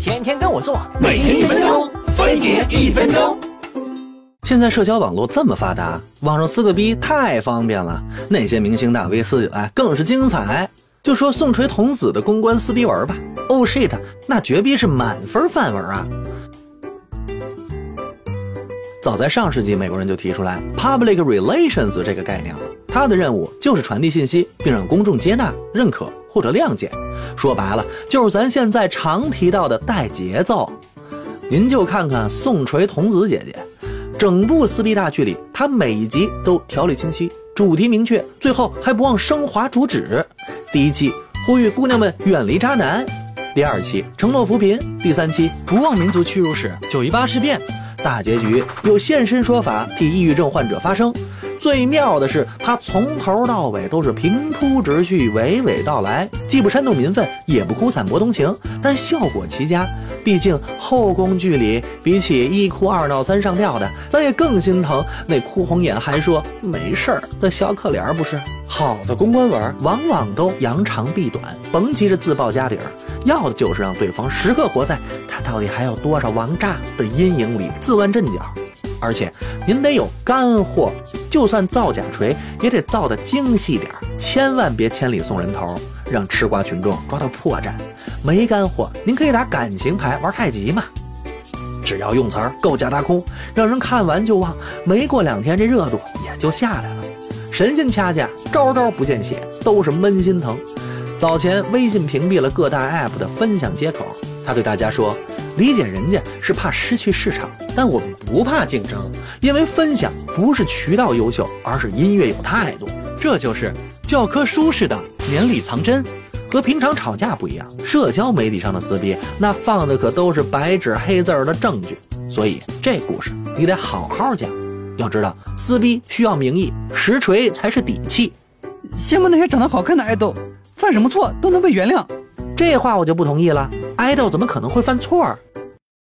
天天跟我做，每天一分钟，分别一分钟。现在社交网络这么发达，网上撕个逼太方便了。那些明星大 V 撕起来更是精彩。就说宋锤童子的公关撕逼文吧，Oh shit，那绝逼是满分范文啊！早在上世纪，美国人就提出来 public relations 这个概念了。它的任务就是传递信息，并让公众接纳、认可或者谅解。说白了，就是咱现在常提到的带节奏。您就看看宋锤童子姐姐，整部撕逼大剧里，她每一集都条理清晰，主题明确，最后还不忘升华主旨。第一期呼吁姑娘们远离渣男，第二期承诺扶贫，第三期不忘民族屈辱史，九一八事变。大结局有现身说法，替抑郁症患者发声。最妙的是，他从头到尾都是平铺直叙、娓娓道来，既不煽动民愤，也不哭散博同情，但效果奇佳。毕竟后宫剧里，比起一哭二闹三上吊的，咱也更心疼那哭红眼还说没事儿的小可怜，不是？好的公关文往往都扬长避短，甭急着自报家底儿，要的就是让对方时刻活在他到底还有多少王炸的阴影里自乱阵脚。而且您得有干货，就算造假锤也得造的精细点儿千万别千里送人头，让吃瓜群众抓到破绽。没干货，您可以打感情牌玩太极嘛，只要用词儿够假大空，让人看完就忘，没过两天这热度也就下来了。神仙掐架，招招不见血，都是闷心疼。早前微信屏蔽了各大 app 的分享接口，他对大家说。理解人家是怕失去市场，但我们不怕竞争，因为分享不是渠道优秀，而是音乐有态度。这就是教科书式的绵里藏针。和平常吵架不一样，社交媒体上的撕逼，那放的可都是白纸黑字的证据。所以这故事你得好好讲。要知道，撕逼需要名义，实锤才是底气。羡慕那些长得好看的爱豆，犯什么错都能被原谅。这话我就不同意了。爱豆怎么可能会犯错？